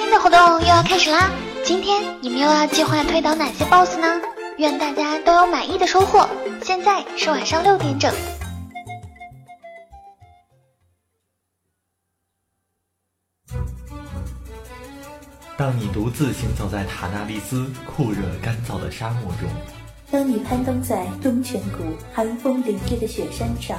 新的活动又要开始啦！今天你们又要计划推倒哪些 BOSS 呢？愿大家都有满意的收获。现在是晚上六点整。当你独自行走在塔纳利斯酷热干燥的沙漠中，当你攀登在东泉谷寒风凛冽的雪山上，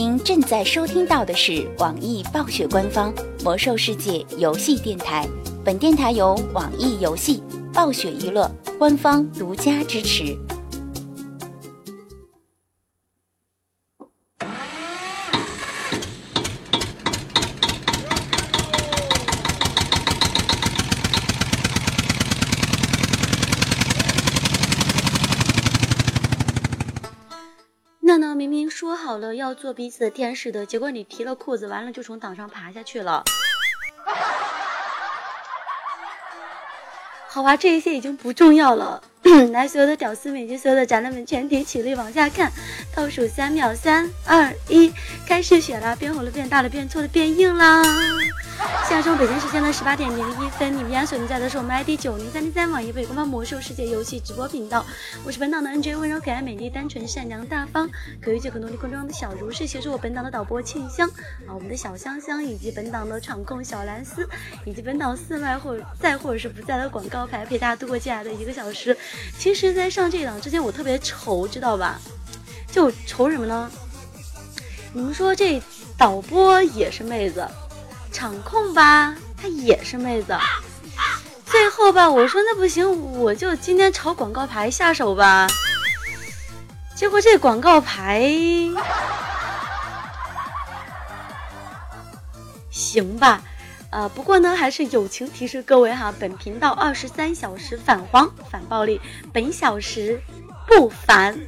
您正在收听到的是网易暴雪官方魔兽世界游戏电台，本电台由网易游戏、暴雪娱乐官方独家支持。好了要做彼此的天使的，结果你提了裤子，完了就从岛上爬下去了。好吧，这一切已经不重要了。来，所有的屌丝们以及所有的宅男们，全体起立往下看，倒数三秒，三二一，开始选啦，变红了，变大了，变粗了，变硬啦！现在是北京时间的十八点零一分，你们家锁定在的是我们 ID 九零三零三网易北官方魔兽世界游戏直播频道，我是本档的 NJ，温柔可爱、美丽、单纯、善良、大方，可御姐可努力空中的小如是，协助我本档的导播庆香啊，我们的小香香以及本档的场控小蓝丝，以及本档四麦或在或者是不在的广告牌，陪大家度过接下来的一个小时。其实，在上这档之前，我特别愁，知道吧？就愁什么呢？你们说这导播也是妹子。场控吧，她也是妹子。最后吧，我说那不行，我就今天朝广告牌下手吧。结果这广告牌，行吧。呃，不过呢，还是友情提示各位哈，本频道二十三小时反黄反暴力，本小时不反。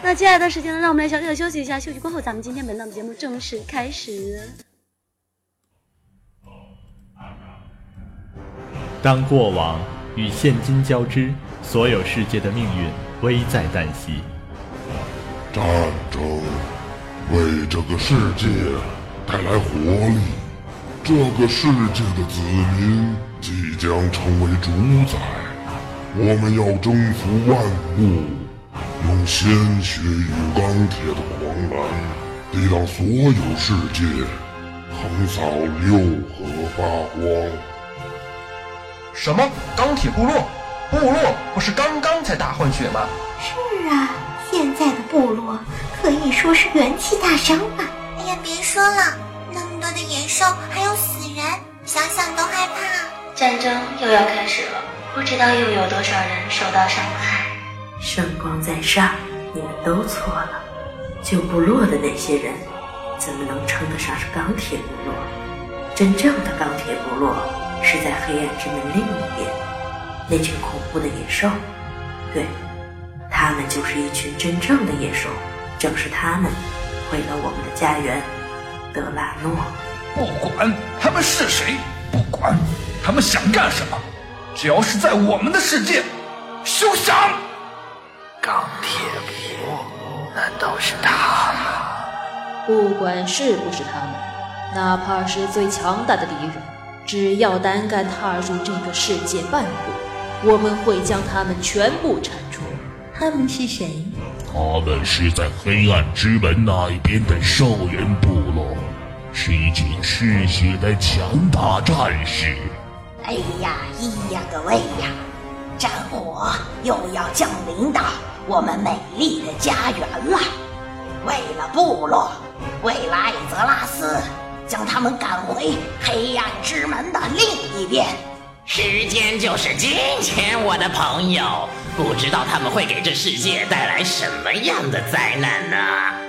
那接下来的时间呢，让我们来小小的休息一下。休息过后，咱们今天本档的节目正式开始。当过往与现今交织，所有世界的命运危在旦夕。战争为这个世界带来活力，这个世界的子民即将成为主宰。我们要征服万物。用鲜血与钢铁的狂澜，抵挡所有世界，横扫六合八荒。什么？钢铁部落？部落不是刚刚才大换血吗？是啊，现在的部落可以说是元气大伤吧。哎呀，别说了，那么多的野兽还有死人，想想都害怕。战争又要开始了，不知道又有多少人受到伤害。圣光在上，你们都错了。旧部落的那些人，怎么能称得上是钢铁部落？真正的钢铁部落是在黑暗之门另一边，那群恐怖的野兽。对，他们就是一群真正的野兽。正是他们毁了我们的家园，德拉诺。不管他们是谁，不管他们想干什么，只要是在我们的世界，休想！钢铁部落？难道是他们？不管是不是他们，哪怕是最强大的敌人，只要胆敢踏入这个世界半步，我们会将他们全部铲除。他们是谁？他们是在黑暗之门那一边的兽人部落，是一群嗜血的强大战士。哎呀，咿呀个喂呀！战火又要降临到我们美丽的家园了。为了部落，为了艾泽拉斯，将他们赶回黑暗之门的另一边。时间就是金钱，我的朋友。不知道他们会给这世界带来什么样的灾难呢？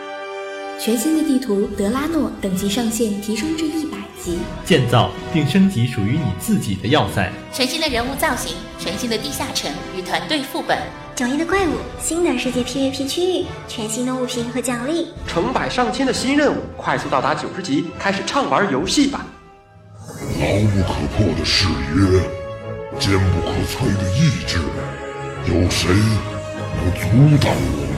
全新的地图德拉诺等级上限提升至一百级，建造并升级属于你自己的要塞。全新的人物造型，全新的地下城与团队副本，迥异的怪物，新的世界 PVP 区域，全新的物品和奖励，成百上千的新任务，快速到达九十级，开始畅玩游戏吧！牢不可破的誓约，坚不可摧的意志。有谁能阻挡我们？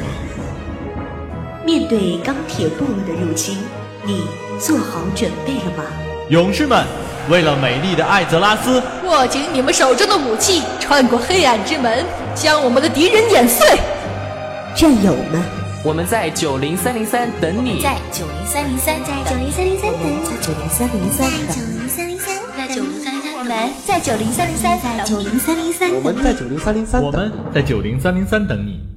面对钢铁部落的入侵，你做好准备了吗？勇士们，为了美丽的艾泽拉斯，握紧你们手中的武器，穿过黑暗之门，将我们的敌人碾碎！战友们，我们在九零三零三等你，在九零三零三，在九零三零三等你，在九零三零三，在九零三零三，在九零三零三。我们在九零三零三，在九零三零三，我们在九零三零三，我们在九零三零三等你。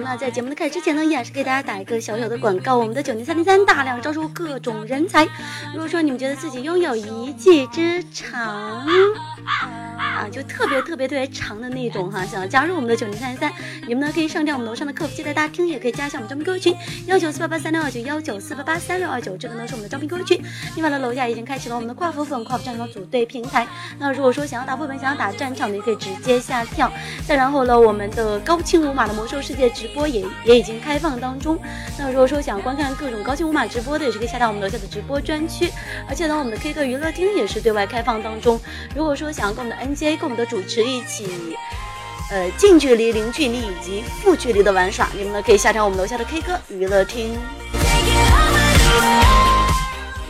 那，在节目的开始之前呢，依然是给大家打一个小小的广告。我们的九零三零三大量招收各种人才。如果说你们觉得自己拥有一技之长。啊，就特别特别特别长的那种哈，想要加入我们的九零三零三，你们呢可以上掉我们楼上的客服接待大厅，也可以加一下我们招聘 QQ 群幺九四八八三六二九幺九四八八三六二九，这个呢是我们的招聘 QQ 群。另外呢，楼下已经开启了我们的跨服粉跨服战场组队平台。那如果说想要打副本、想要打战场的，也可以直接下跳。再然后呢，我们的高清无码的魔兽世界直播也也已经开放当中。那如果说想要观看各种高清无码直播的，也是可以下到我们楼下的直播专区。而且呢，我们的 K 歌娱乐厅也是对外开放当中。如果说想要跟我们的 N J 跟我们的主持一起，呃，近距离、零距离以及负距离的玩耍，你们呢可以下调我们楼下的 K 歌娱乐厅。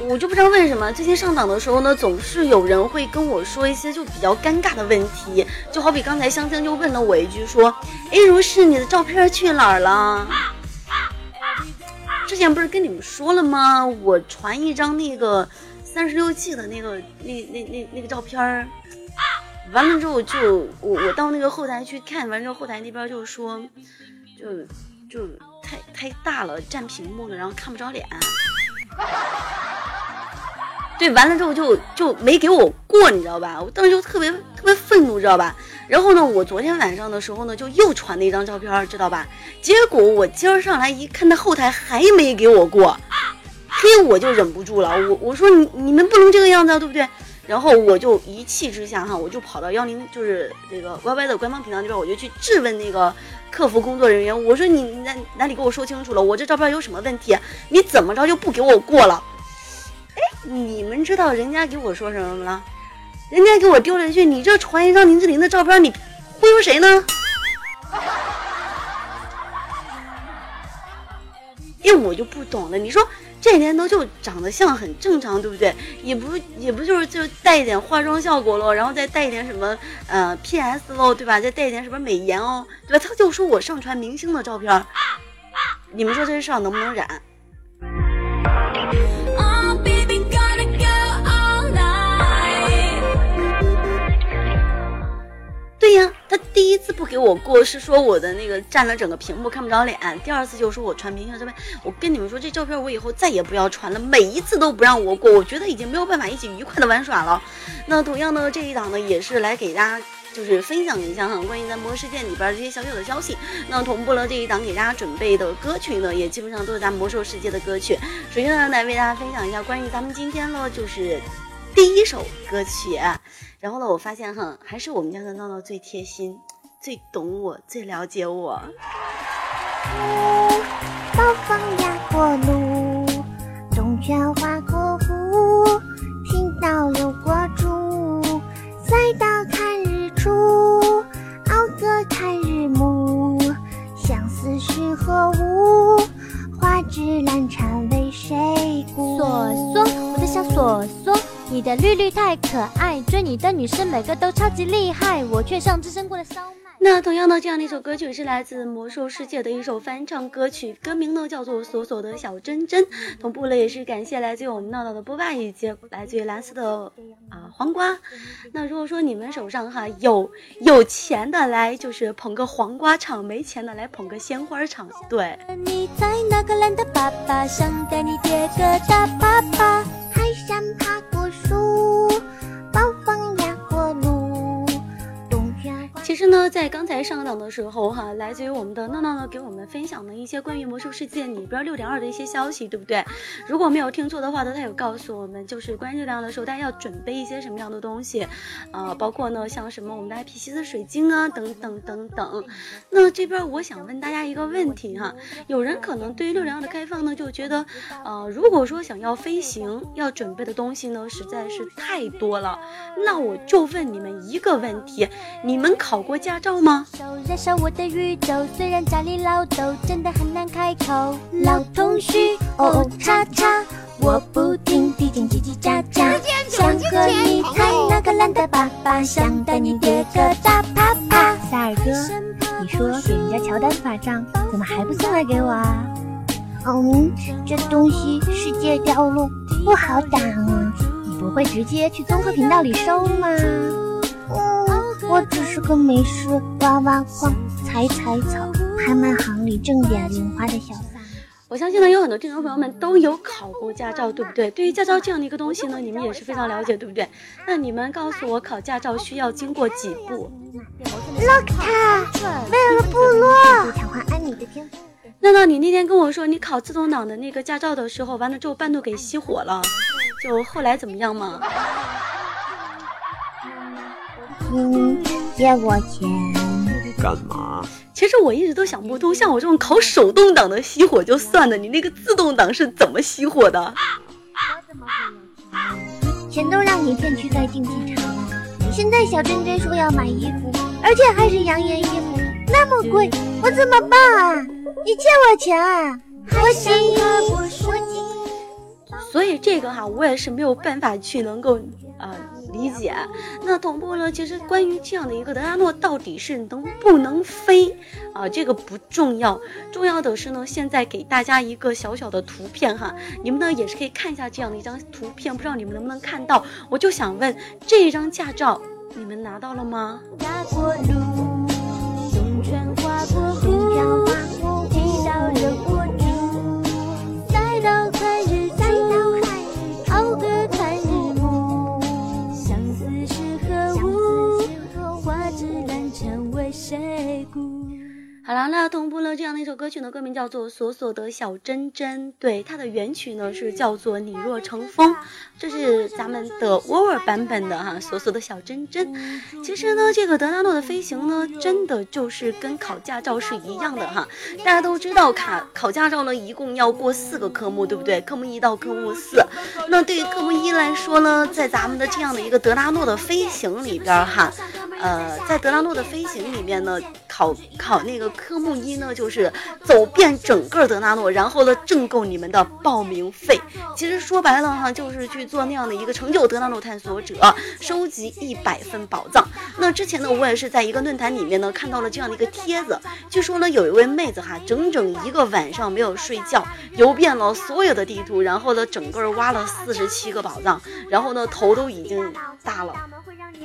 我就不知道为什么最近上档的时候呢，总是有人会跟我说一些就比较尴尬的问题，就好比刚才香香就问了我一句说：“哎，如是你的照片去哪儿了？”之前不是跟你们说了吗？我传一张那个三十六 G 的那个那那那那个照片。完了之后就我我到那个后台去看，完之后后台那边就说，就就太太大了，占屏幕了，然后看不着脸。对，完了之后就就没给我过，你知道吧？我当时就特别特别愤怒，知道吧？然后呢，我昨天晚上的时候呢，就又传了一张照片，知道吧？结果我今儿上来一看，那后台还没给我过，嘿，我就忍不住了，我我说你你们不能这个样子，啊，对不对？然后我就一气之下哈，我就跑到幺零就是那个 Y Y 的官方频道那边，我就去质问那个客服工作人员，我说你哪哪里给我说清楚了？我这照片有什么问题？你怎么着就不给我过了？哎，你们知道人家给我说什么了？人家给我丢了一句：“你这传一张林志玲的照片，你忽悠谁呢？” 哎，我就不懂了，你说。这年头就长得像很正常，对不对？也不也不就是就带一点化妆效果喽，然后再带一点什么呃 PS 喽，对吧？再带一点什么美颜哦，对吧？他就说我上传明星的照片，你们说这事儿能不能染？对呀，他第一次不给我过是说我的那个占了整个屏幕看不着脸，第二次就说我传明星照片。我跟你们说，这照片我以后再也不要传了，每一次都不让我过，我觉得已经没有办法一起愉快的玩耍了。那同样呢，这一档呢也是来给大家就是分享一下哈，关于咱魔兽世界里边这些小小的消息。那同步了这一档给大家准备的歌曲呢，也基本上都是咱魔兽世界的歌曲。首先呢，来为大家分享一下关于咱们今天呢就是第一首歌曲。然后呢，我发现哈，还是我们家的闹闹最贴心，最懂我，最了解我。暴风压过路，东泉划过湖，频道流过竹，赛道看日出，敖泽看日暮，相思是何物？花枝乱颤为谁顾？索索，我在想索索。你的绿绿太可爱，追你的女生每个都超级厉害，我却像只生过的烧麦。那同样的，这样的一首歌曲是来自魔兽世界的一首翻唱歌曲，歌名呢叫做《锁锁的小珍珍》。同步了也是感谢来自于我们闹闹的波霸以及来自于蓝色的啊黄瓜。那如果说你们手上哈有有钱的来就是捧个黄瓜场，没钱的来捧个鲜花场，对。你在那个蓝的爸爸，想带你叠个大粑粑，海山天。其实呢，在刚才上档的时候哈，来自于我们的闹闹呢给我们分享了一些关于魔兽世界里边六点二的一些消息，对不对？如果没有听错的话呢，他有告诉我们，就是关于六点二的时候，大家要准备一些什么样的东西，啊，包括呢像什么我们的 IP 西斯水晶啊，等等等等。那这边我想问大家一个问题哈，有人可能对于六点二的开放呢，就觉得，呃，如果说想要飞行，要准备的东西呢实在是太多了，那我就问你们一个问题，你们考过驾照吗？燃烧我的宇宙，虽然家里老豆真的很难开口。老同学，哦哦叉叉，我不听，毕竟叽叽喳喳。想和你谈那个蓝的爸爸，想带你叠个大啪啪。萨尔哥，你说给人家乔丹法杖，怎么还不送来给我啊？嗯，这东西世界掉落不好打啊。你不会直接去综合频道里收吗？嗯，我只是个没事挖挖矿、采采草、拍卖行里挣点零花的小三。我相信呢，有很多听众朋友们都有考过驾照，对不对？对于驾照这样的一个东西呢，你们也是非常了解，对不对？那你们告诉我，考驾照需要经过几步为了部落，强化安妮的天赋。娜娜，你那天跟我说你考自动挡的那个驾照的时候，完了之后半路给熄火了，就后来怎么样嘛？嗯，借我钱干嘛？其实我一直都想不通，像我这种考手动挡的熄火就算了，你那个自动挡是怎么熄火的？我怎么了钱都让你骗去在竞技场了，现在小珍珍说要买衣服，而且还是养眼衣服，那么贵，我怎么办啊？你借我钱啊！我心我心。所以这个哈，我也是没有办法去能够啊。理解，那同步呢？其实关于这样的一个德拉诺到底是能不能飞啊？这个不重要，重要的是呢，现在给大家一个小小的图片哈，你们呢也是可以看一下这样的一张图片，不知道你们能不能看到？我就想问，这张驾照你们拿到了吗？Sẽ 好了，那同步了这样的一首歌曲呢，歌名叫做《索索的小珍珍》，对，它的原曲呢是叫做《你若成风》，这是咱们的沃尔版本的哈，《索索的小珍珍》。其实呢，这个德拉诺的飞行呢，真的就是跟考驾照是一样的哈。大家都知道，考考驾照呢，一共要过四个科目，对不对？科目一到科目四。那对于科目一来说呢，在咱们的这样的一个德拉诺的飞行里边哈。呃，在德拉诺的飞行里面呢，考考那个科目一呢，就是走遍整个德纳诺，然后呢挣够你们的报名费。其实说白了哈，就是去做那样的一个成就德纳诺探索者，收集一百份宝藏。那之前呢，我也是在一个论坛里面呢看到了这样的一个帖子，据说呢有一位妹子哈，整整一个晚上没有睡觉，游遍了所有的地图，然后呢整个挖了四十七个宝藏，然后呢头都已经大了。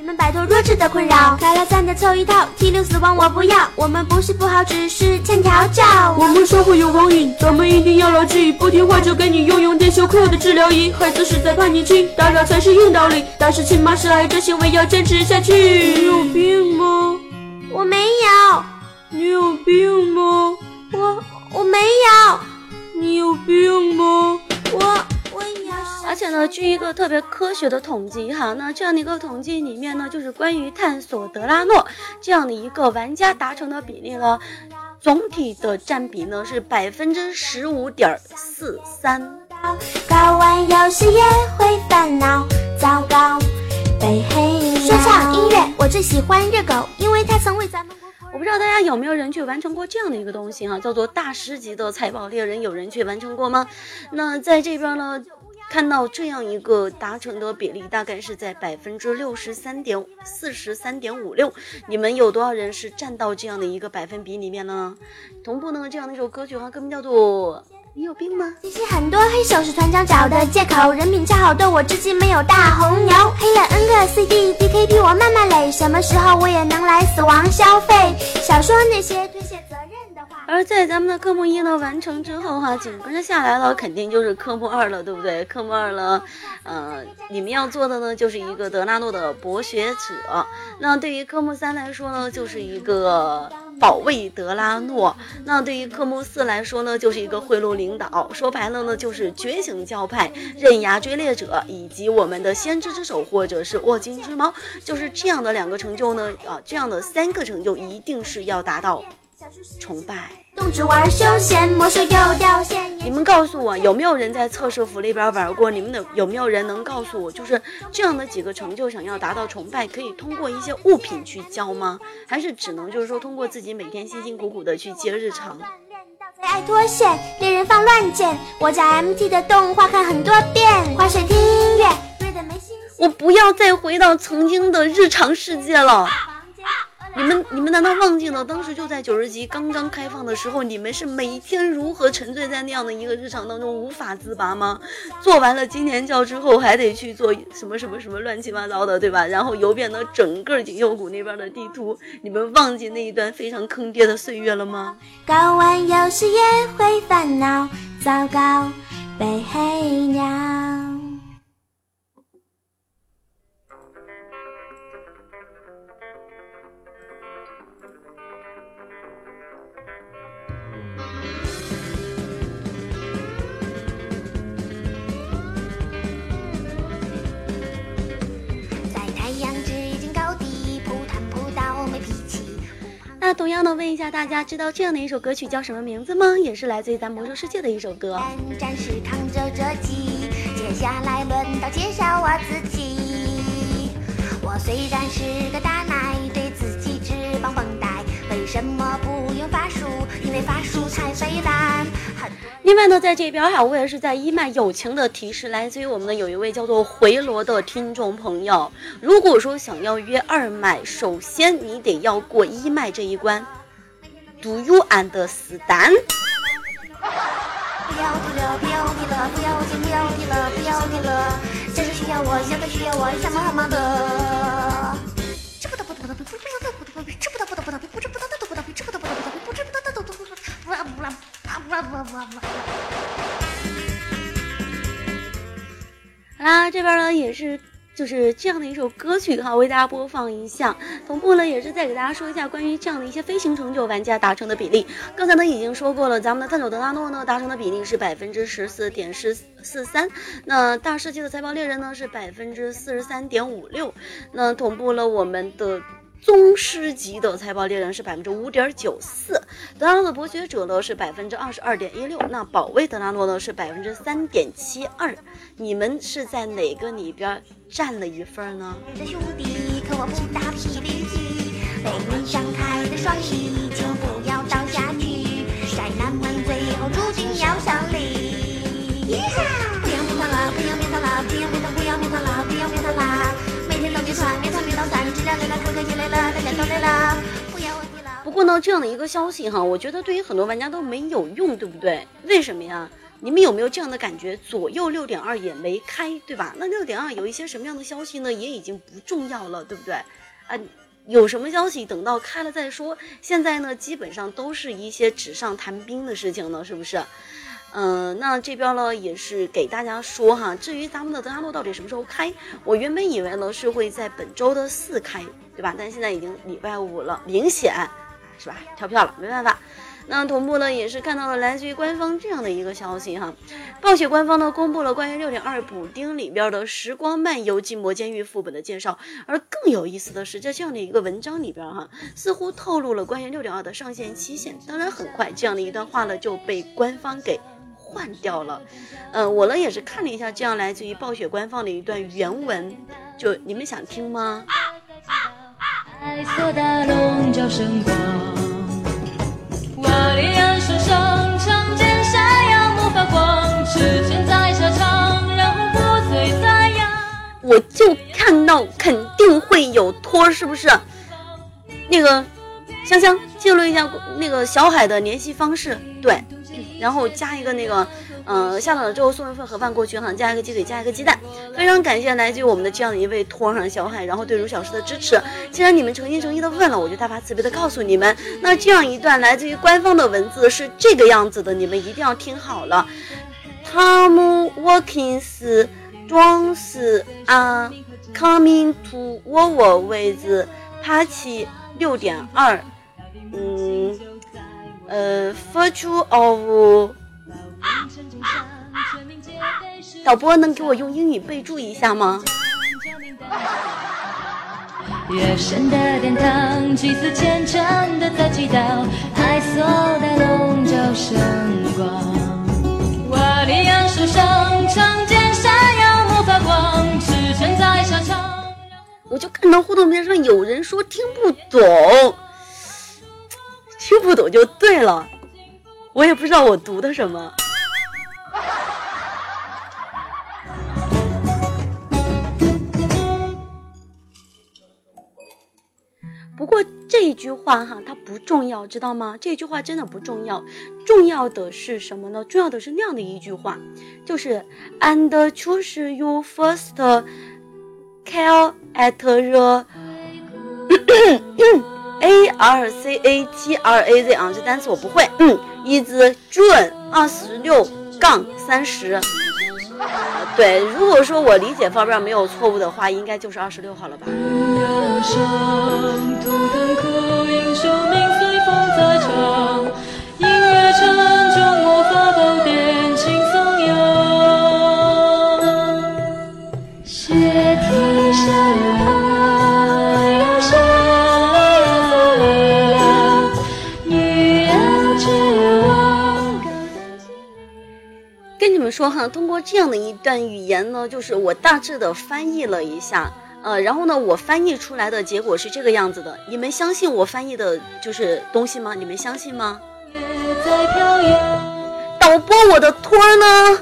你们摆脱弱智的困扰，开了三的凑一套，T 六死亡我不要。我们不是不好，只是欠调教。我们说会有网瘾，咱们一定要牢记。不听话就给你用用电休克的治疗仪。孩子是在叛逆期，打扰才是硬道理。但是亲妈是爱这行为要坚持下去。你有病吗？我没有。你有病吗？我我没有。你有病吗？我。而且呢，据一个特别科学的统计哈，那这样的一个统计里面呢，就是关于探索德拉诺这样的一个玩家达成的比例呢，总体的占比呢是百分之十五点四三。搞完游戏也会烦恼，糟糕，被黑。说唱音乐，我最喜欢热狗，因为它曾为咱们。我不知道大家有没有人去完成过这样的一个东西哈，叫做大师级的财宝猎人，有人去完成过吗？那在这边呢？看到这样一个达成的比例，大概是在百分之六十三点四十三点五六。你们有多少人是占到这样的一个百分比里面呢？同步呢，这样的一首歌曲哈，歌名叫做。你有病吗？其实很多黑手是团长找的借口，人品恰好对我至今没有大红牛。黑了 N 个 CD DKP 我慢慢垒，什么时候我也能来死亡消费？少说那些推卸责任。而在咱们的科目一呢完成之后哈，紧跟着下来了，肯定就是科目二了，对不对？科目二了，呃，你们要做的呢就是一个德拉诺的博学者。那对于科目三来说呢，就是一个。保卫德拉诺，那对于科目四来说呢，就是一个贿赂领导。说白了呢，就是觉醒教派、刃牙追猎者，以及我们的先知之手，或者是握金之猫，就是这样的两个成就呢。啊，这样的三个成就一定是要达到。崇拜。你们告诉我，有没有人在测试服里边玩过？你们的有没有人能告诉我，就是这样的几个成就，想要达到崇拜，可以通过一些物品去交吗？还是只能就是说通过自己每天辛辛苦苦的去接日常？爱脱线，猎人放乱箭，我家 MT 的动画看很多遍，滑水听音乐，我不要再回到曾经的日常世界了。你们你们难道忘记了当时就在九十级刚刚开放的时候，你们是每天如何沉醉在那样的一个日常当中无法自拔吗？做完了今年教之后，还得去做什么什么什么乱七八糟的，对吧？然后游遍了整个锦绣谷那边的地图，你们忘记那一段非常坑爹的岁月了吗？搞完游戏也会烦恼，糟糕，被黑鸟。同样的问一下大家，知道这样的一首歌曲叫什么名字吗？也是来自于咱魔兽世界的一首歌。战士扛着这击，接下来轮到介绍我自己。我虽然是个大奶，对自己只绑绷带，为什么不用法术？因为法术太费蓝很。另外呢，在这边哈，我也是在一麦友情的提示，来自于我们的有一位叫做回罗的听众朋友。如果说想要约二麦，首先你得要过一麦这一关。Do you understand？不要提了，不要提了，不要提，不要提了，不要提了。真是需要我，现在需要我，什么忙的？吃不得不得不得不得不得不得吃不得不得不得不不不不。好啦，这边呢也是就是这样的一首歌曲哈，为大家播放一下。同步呢也是再给大家说一下关于这样的一些飞行成就玩家达成的比例。刚才呢已经说过了，咱们的探索德拉诺呢达成的比例是百分之十四点十四三，那大世界的财宝猎人呢是百分之四十三点五六。那同步了我们的。宗师级的财宝猎人是百分之五点九四，德拉诺的博学者呢是百分之二十二点一六，那保卫德拉诺呢是百分之三点七二，你们是在哪个里边占了一份呢？兄弟，可我不打霹雳击，被你张开的双翼就不要倒下去，宅男们最后注定要胜利。不要面他了，不要面他了，不要面他，不要面他了，不要面他啦。不过呢，这样的一个消息哈，我觉得对于很多玩家都没有用，对不对？为什么呀？你们有没有这样的感觉？左右六点二也没开，对吧？那六点二有一些什么样的消息呢？也已经不重要了，对不对？啊，有什么消息等到开了再说。现在呢，基本上都是一些纸上谈兵的事情呢，是不是？嗯，那这边呢也是给大家说哈，至于咱们的德拉诺到底什么时候开，我原本以为呢是会在本周的四开，对吧？但现在已经礼拜五了，明显是吧？跳票了，没办法。那同步呢也是看到了来自于官方这样的一个消息哈，暴雪官方呢公布了关于六点二补丁里边的时光漫游禁魔监狱副本的介绍，而更有意思的是，在这样的一个文章里边哈，似乎透露了关于六点二的上线期限。当然，很快这样的一段话呢就被官方给。换掉了，嗯，我呢也是看了一下，这样来自于暴雪官方的一段原文，就你们想听吗？白色的龙角闪光，我的右手上长剑闪耀魔法光，时间在沙场，让。我就看到肯定会有托，是不是？那个香香记录一下那个小海的联系方式，对，然后加一个那个。嗯，下了之后送一份盒饭过去哈，加一个鸡腿，加一个鸡蛋。非常感谢来自于我们的这样的一位托哈小海，然后对如小师的支持。既然你们诚心诚意的问了，我就大发慈悲的告诉你们，那这样一段来自于官方的文字是这个样子的，你们一定要听好了。Tom Watkins Jones are coming to our with party 六点二，嗯，呃，virtue of。导播能给我用英语备注一下吗？夜深的殿堂，祭祀虔诚的在祈祷，爱所带笼罩圣光。瓦利亚手上长剑闪耀魔法光，驰骋在沙场。我就看到互动边上有人说听不懂，听不懂就对了，我也不知道我读的什么。不过这一句话哈，它不重要，知道吗？这句话真的不重要，重要的是什么呢？重要的是那样的一句话，就是 And choose your first care at the A R C A T R A Z 啊，这单词我不会。嗯，is June 二十六杠三十。对，如果说我理解方面没有错误的话，应该就是二十六号了吧。说哈，通过这样的一段语言呢，就是我大致的翻译了一下，呃，然后呢，我翻译出来的结果是这个样子的。你们相信我翻译的就是东西吗？你们相信吗？导播，我的托儿呢？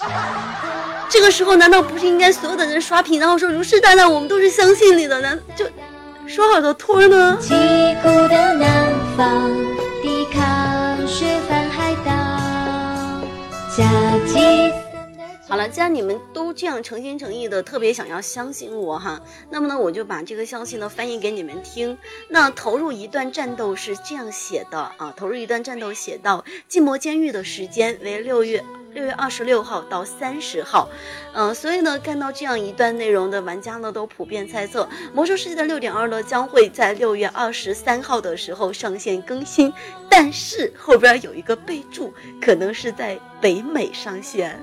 这个时候难道不是应该所有的人刷屏，然后说如是大大，我们都是相信你的？难就说好的托儿呢？小鸡好了，既然你们都这样诚心诚意的特别想要相信我哈，那么呢，我就把这个消息呢翻译给你们听。那投入一段战斗是这样写的啊，投入一段战斗写到禁魔监狱的时间为六月。六月二十六号到三十号，嗯，所以呢，看到这样一段内容的玩家呢，都普遍猜测《魔兽世界》的六点二呢将会在六月二十三号的时候上线更新，但是后边有一个备注，可能是在北美上线。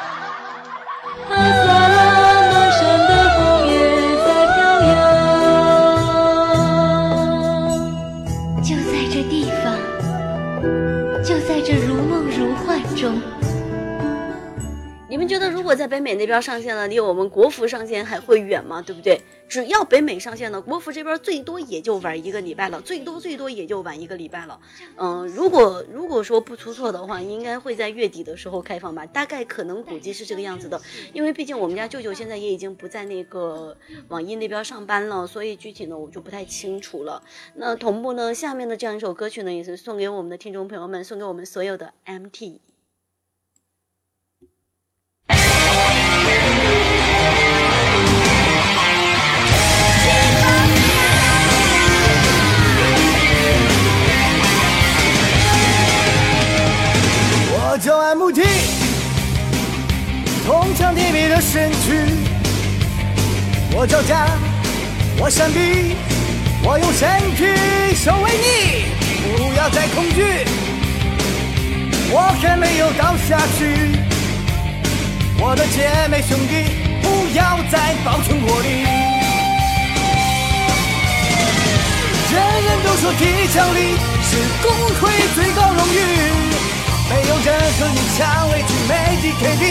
觉得，如果在北美那边上线了，离我们国服上线还会远吗？对不对？只要北美上线了，国服这边最多也就玩一个礼拜了，最多最多也就玩一个礼拜了。嗯，如果如果说不出错的话，应该会在月底的时候开放吧，大概可能估计是这个样子的。因为毕竟我们家舅舅现在也已经不在那个网易那边上班了，所以具体呢我就不太清楚了。那同步呢，下面的这样一首歌曲呢，也是送给我们的听众朋友们，送给我们所有的 MT。我叫 MT，铜墙铁壁的身躯。我叫家，我闪避，我用身躯守卫你。不要再恐惧，我还没有倒下去。我的姐妹兄弟，不要再抱拳过礼。人人都说地墙里是工会最高荣誉。没有任何一场委屈，每集 KD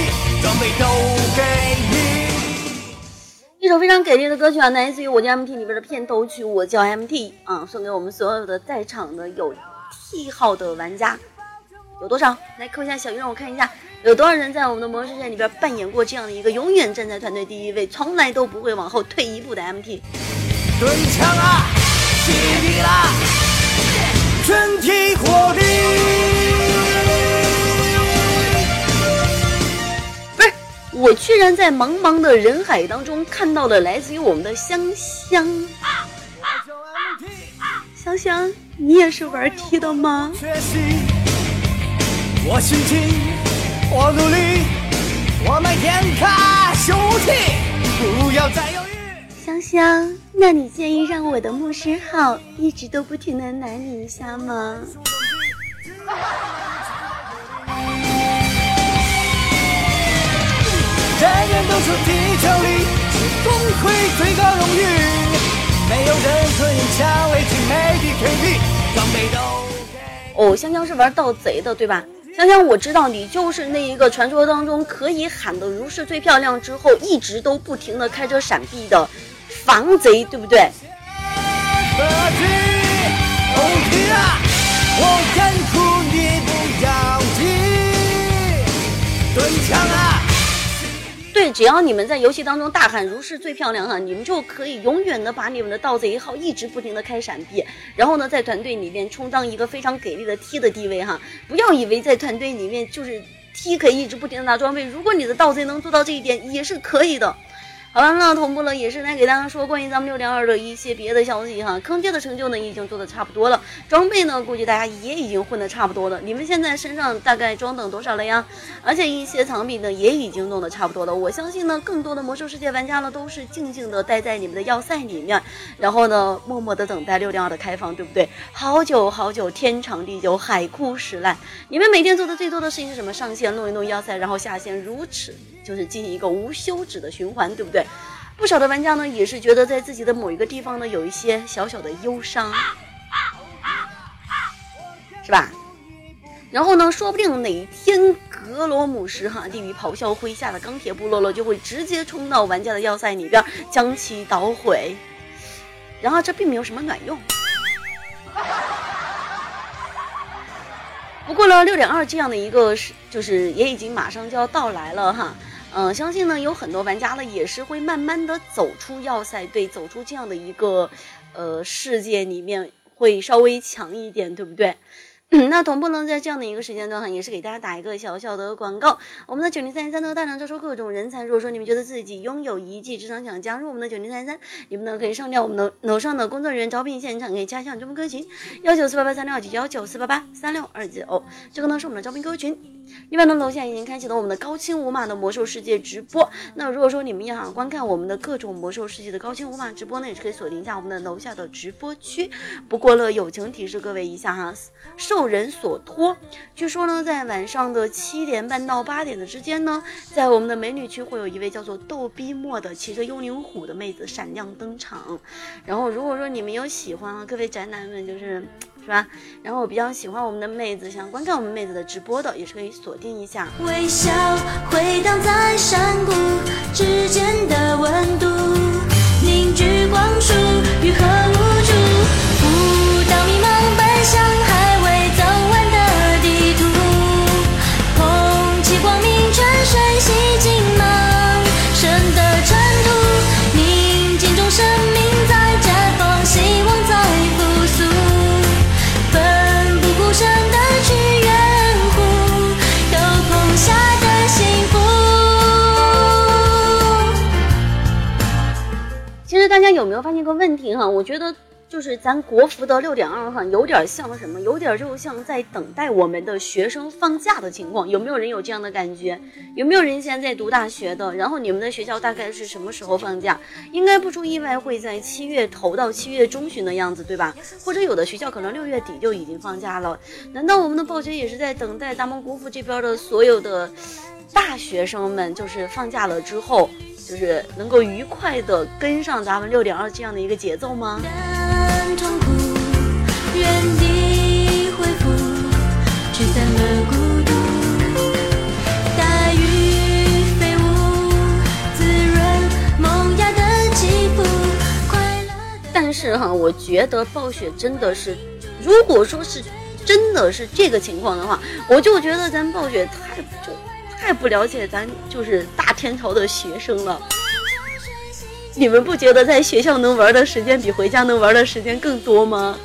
装备都给你。一首非常给力的歌曲啊，来自于我家 MT 里边的片头曲，我叫 MT 啊，送给我们所有的在场的有 T 号的玩家。有多少？来扣一下小鱼，让我看一下，有多少人在我们的魔兽世界里边扮演过这样的一个永远站在团队第一位，从来都不会往后退一步的 MT。蹲枪啊，击地啦，全体火力！我居然在茫茫的人海当中看到了来自于我们的香香。香香，你也是玩 T 的吗？我心情，我努力，我每天卡休息，不要再犹豫。香香，那你介意让我的牧师号一直都不停的奶你一下吗？人人都说地球里是工会最高荣誉，没有人可以抢为最美的 KP，装备都。哦，香香是玩盗贼的，对吧？香香，我知道你就是那一个传说当中可以喊的如是最漂亮之后，一直都不停的开着闪避的防贼，对不对？我你不要急，蹲枪啊！只要你们在游戏当中大喊如是最漂亮哈，你们就可以永远的把你们的盗贼号一直不停的开闪避，然后呢，在团队里面充当一个非常给力的 T 的地位哈。不要以为在团队里面就是 T 可以一直不停的拿装备，如果你的盗贼能做到这一点，也是可以的。好了，那同步了，也是来给大家说关于咱们六点二的一些别的消息哈。坑爹的成就呢，已经做的差不多了，装备呢，估计大家也已经混的差不多了。你们现在身上大概装等多少了呀？而且一些藏品呢，也已经弄得差不多了。我相信呢，更多的魔兽世界玩家呢，都是静静的待在你们的要塞里面，然后呢，默默的等待六点二的开放，对不对？好久好久，天长地久，海枯石烂。你们每天做的最多的事情是什么？上线弄一弄要塞，然后下线，如此就是进行一个无休止的循环，对不对？不少的玩家呢，也是觉得在自己的某一个地方呢，有一些小小的忧伤，是吧？然后呢，说不定哪天格罗姆什哈地狱咆哮麾下的钢铁部落了，就会直接冲到玩家的要塞里边，将其捣毁。然而这并没有什么卵用。不过呢，六点二这样的一个是，就是也已经马上就要到来了哈。嗯，相信呢有很多玩家呢也是会慢慢的走出要塞，对，走出这样的一个呃世界里面会稍微强一点，对不对？那同步呢，在这样的一个时间段哈，也是给大家打一个小小的广告。我们的九零三三呢，大量招收各种人才。如果说你们觉得自己拥有一技之长，想加入我们的九零三三，你们呢可以上掉我们的楼上的工作人员招聘现场，可以加上专门客群幺九四八八三六二九幺九四八八三六二九，这个呢是我们的招聘客群。另外呢，楼下已经开启了我们的高清无码的魔兽世界直播。那如果说你们也想观看我们的各种魔兽世界的高清无码直播呢，也是可以锁定一下我们的楼下的直播区。不过呢，友情提示各位一下哈，受受人所托，据说呢，在晚上的七点半到八点的之间呢，在我们的美女区会有一位叫做逗逼莫的骑着幽灵虎的妹子闪亮登场。然后如果说你们有喜欢啊，各位宅男们就是。是吧？然后我比较喜欢我们的妹子，想观看我们妹子的直播的，也是可以锁定一下。微笑回荡在山谷之间的温度，凝聚光束，愈合无助，舞蹈迷茫有没有发现个问题哈？我觉得就是咱国服的六点二哈，有点像什么？有点就像在等待我们的学生放假的情况。有没有人有这样的感觉？有没有人现在在读大学的？然后你们的学校大概是什么时候放假？应该不出意外会在七月头到七月中旬的样子，对吧？或者有的学校可能六月底就已经放假了。难道我们的暴雪也是在等待咱们国服这边的所有的大学生们，就是放假了之后，就是能够愉快的跟上咱们六点二这样的一个节奏吗？痛苦原地恢复，驱散了孤独。大雨飞舞，滋润萌芽的肌肤。快乐但是哈，我觉得暴雪真的是，如果说是真的是这个情况的话，我就觉得咱暴雪太就太不了解咱就是大天朝的学生了。你们不觉得在学校能玩的时间比回家能玩的时间更多吗？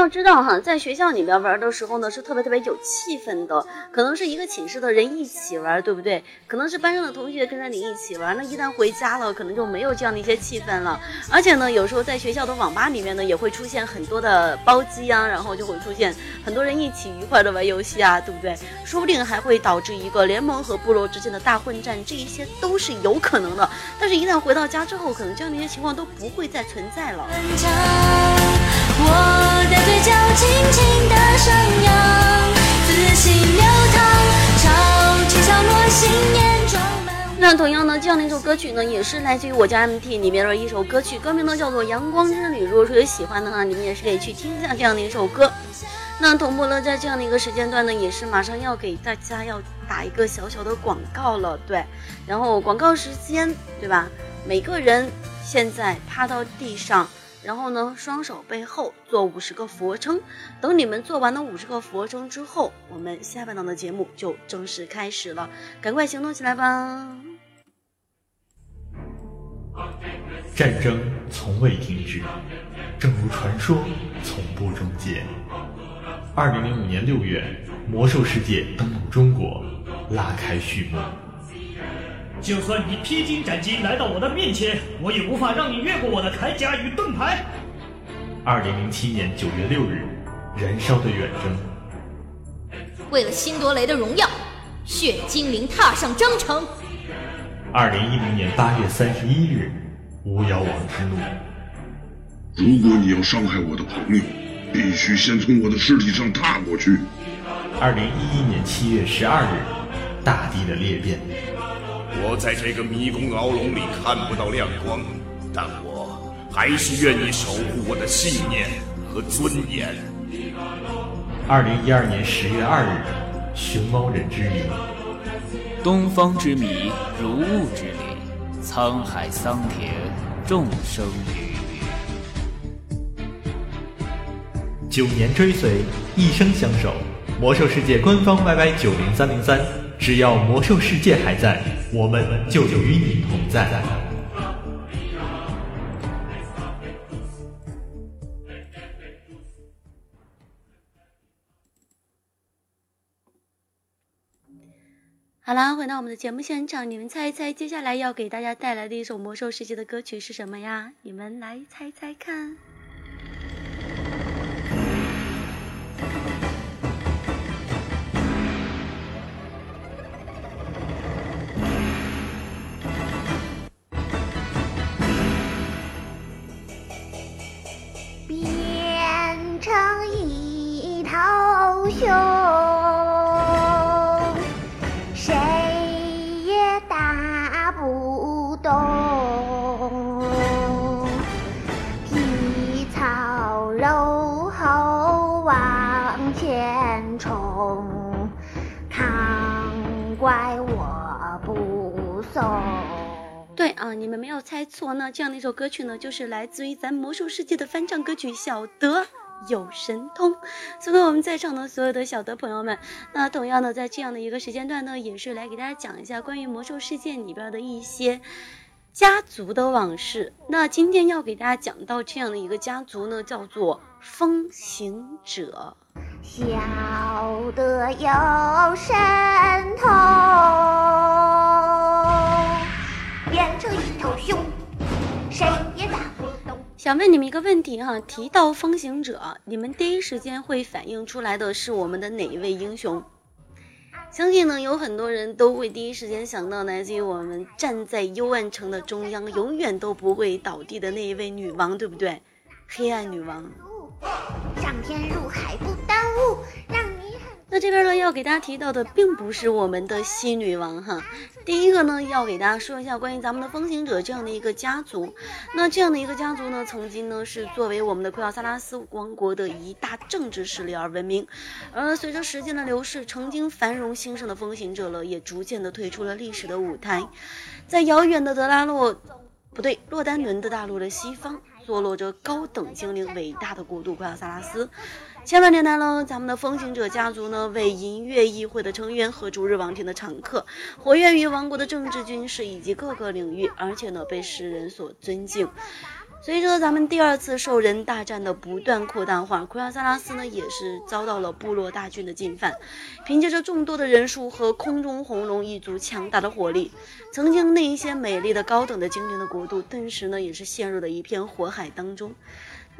要知道哈，在学校里面玩的时候呢，是特别特别有气氛的。可能是一个寝室的人一起玩，对不对？可能是班上的同学跟着你一起玩。那一旦回家了，可能就没有这样的一些气氛了。而且呢，有时候在学校的网吧里面呢，也会出现很多的包机啊，然后就会出现很多人一起愉快的玩游戏啊，对不对？说不定还会导致一个联盟和部落之间的大混战，这一些都是有可能的。但是，一旦回到家之后，可能这样的一些情况都不会再存在了。我的嘴角轻轻的上扬，自信流淌，潮起潮落，心念。那同样呢，这样的一首歌曲呢，也是来自于我家 MT 里面的一首歌曲，歌名呢叫做《阳光之旅》。如果说有喜欢的话，你们也是可以去听一下这样的一首歌。那同步呢，在这样的一个时间段呢，也是马上要给大家要打一个小小的广告了，对。然后广告时间，对吧？每个人现在趴到地上。然后呢，双手背后做五十个俯卧撑。等你们做完了五十个俯卧撑之后，我们下半档的节目就正式开始了，赶快行动起来吧！战争从未停止，正如传说从不终结。二零零五年六月，魔兽世界登陆中国，拉开序幕。就算你披荆斩棘来到我的面前，我也无法让你越过我的铠甲与盾牌。二零零七年九月六日，燃烧的远征。为了辛多雷的荣耀，血精灵踏上征程。二零一零年八月三十一日，巫妖王之怒。如果你要伤害我的朋友，必须先从我的尸体上踏过去。二零一一年七月十二日，大地的裂变。我在这个迷宫牢笼里看不到亮光，但我还是愿意守护我的信念和尊严。二零一二年十月二日，熊猫人之谜。东方之谜，如雾之林，沧海桑田，众生鱼。九年追随，一生相守。魔兽世界官方 YY 九零三零三。只要魔兽世界还在，我们就与你同在。好啦，回到我们的节目现场，你们猜一猜，接下来要给大家带来的一首魔兽世界的歌曲是什么呀？你们来猜猜看。成一头熊，谁也打不动。皮糙肉厚往前冲，看怪我不送。对啊，你们没有猜错呢。这样的一首歌曲呢，就是来自于咱魔兽世界的翻唱歌曲《小德》。有神通，送给我们在场的所有的小的朋友们。那同样的，在这样的一个时间段呢，也是来给大家讲一下关于魔兽世界里边的一些家族的往事。那今天要给大家讲到这样的一个家族呢，叫做风行者。小的有神通，想问你们一个问题哈，提到风行者，你们第一时间会反映出来的是我们的哪一位英雄？相信呢，有很多人都会第一时间想到来自于我们站在幽暗城的中央，永远都不会倒地的那一位女王，对不对？黑暗女王。上天入海不耽误，让。那这边呢，要给大家提到的并不是我们的西女王哈。第一个呢，要给大家说一下关于咱们的风行者这样的一个家族。那这样的一个家族呢，曾经呢是作为我们的奎奥萨拉斯王国的一大政治势力而闻名。而随着时间的流逝，曾经繁荣兴盛的风行者了，也逐渐的退出了历史的舞台。在遥远的德拉洛，不对，洛丹伦的大陆的西方，坐落着高等精灵伟大的国度奎奥萨拉斯。千万年来呢，咱们的风行者家族呢，为银月议会的成员和逐日王庭的常客，活跃于王国的政治、军事以及各个领域，而且呢，被世人所尊敬。随着咱们第二次兽人大战的不断扩大化，奎亚萨拉斯呢也是遭到了部落大军的进犯。凭借着众多的人数和空中红龙一族强大的火力，曾经那一些美丽的高等的精灵的国度，顿时呢也是陷入了一片火海当中。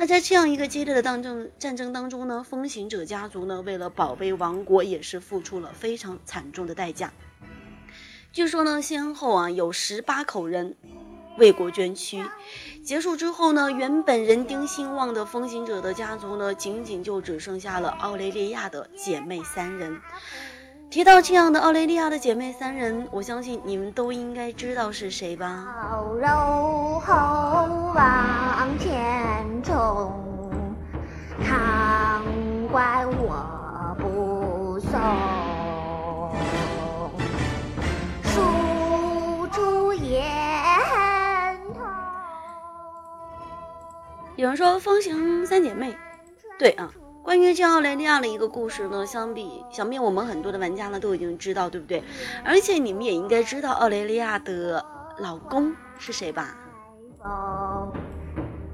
那在这样一个激烈的当政战争当中呢，风行者家族呢，为了保卫王国，也是付出了非常惨重的代价。据说呢，先后啊有十八口人为国捐躯。结束之后呢，原本人丁兴旺的风行者的家族呢，仅仅就只剩下了奥雷利亚的姐妹三人。提到这样的奥雷利亚的姐妹三人，我相信你们都应该知道是谁吧？好肉后往前冲，看怪我不送。叔出也很痛。有人说风行三姐妹，对啊。关于这奥雷利亚的一个故事呢，相比想必我们很多的玩家呢都已经知道，对不对？而且你们也应该知道奥雷利亚的老公是谁吧？